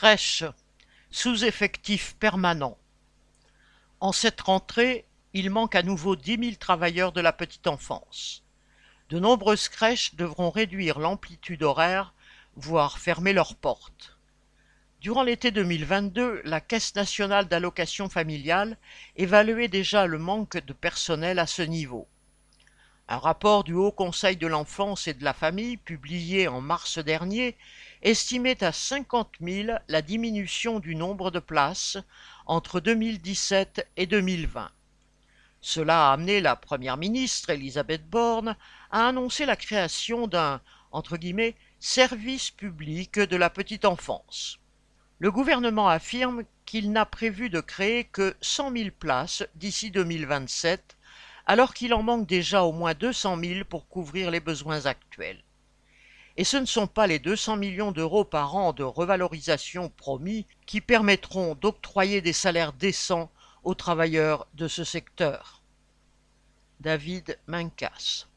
crèches, sous-effectif permanent. En cette rentrée, il manque à nouveau dix mille travailleurs de la petite enfance. De nombreuses crèches devront réduire l'amplitude horaire, voire fermer leurs portes. Durant l'été 2022, la Caisse nationale d'allocation familiale évaluait déjà le manque de personnel à ce niveau. Un rapport du Haut Conseil de l'enfance et de la famille, publié en mars dernier, estimait à 50 000 la diminution du nombre de places entre 2017 et 2020. Cela a amené la première ministre, Elisabeth Borne, à annoncer la création d'un service public de la petite enfance. Le gouvernement affirme qu'il n'a prévu de créer que 100 000 places d'ici 2027 alors qu'il en manque déjà au moins 200 000 pour couvrir les besoins actuels. Et ce ne sont pas les 200 millions d'euros par an de revalorisation promis qui permettront d'octroyer des salaires décents aux travailleurs de ce secteur. David Mincas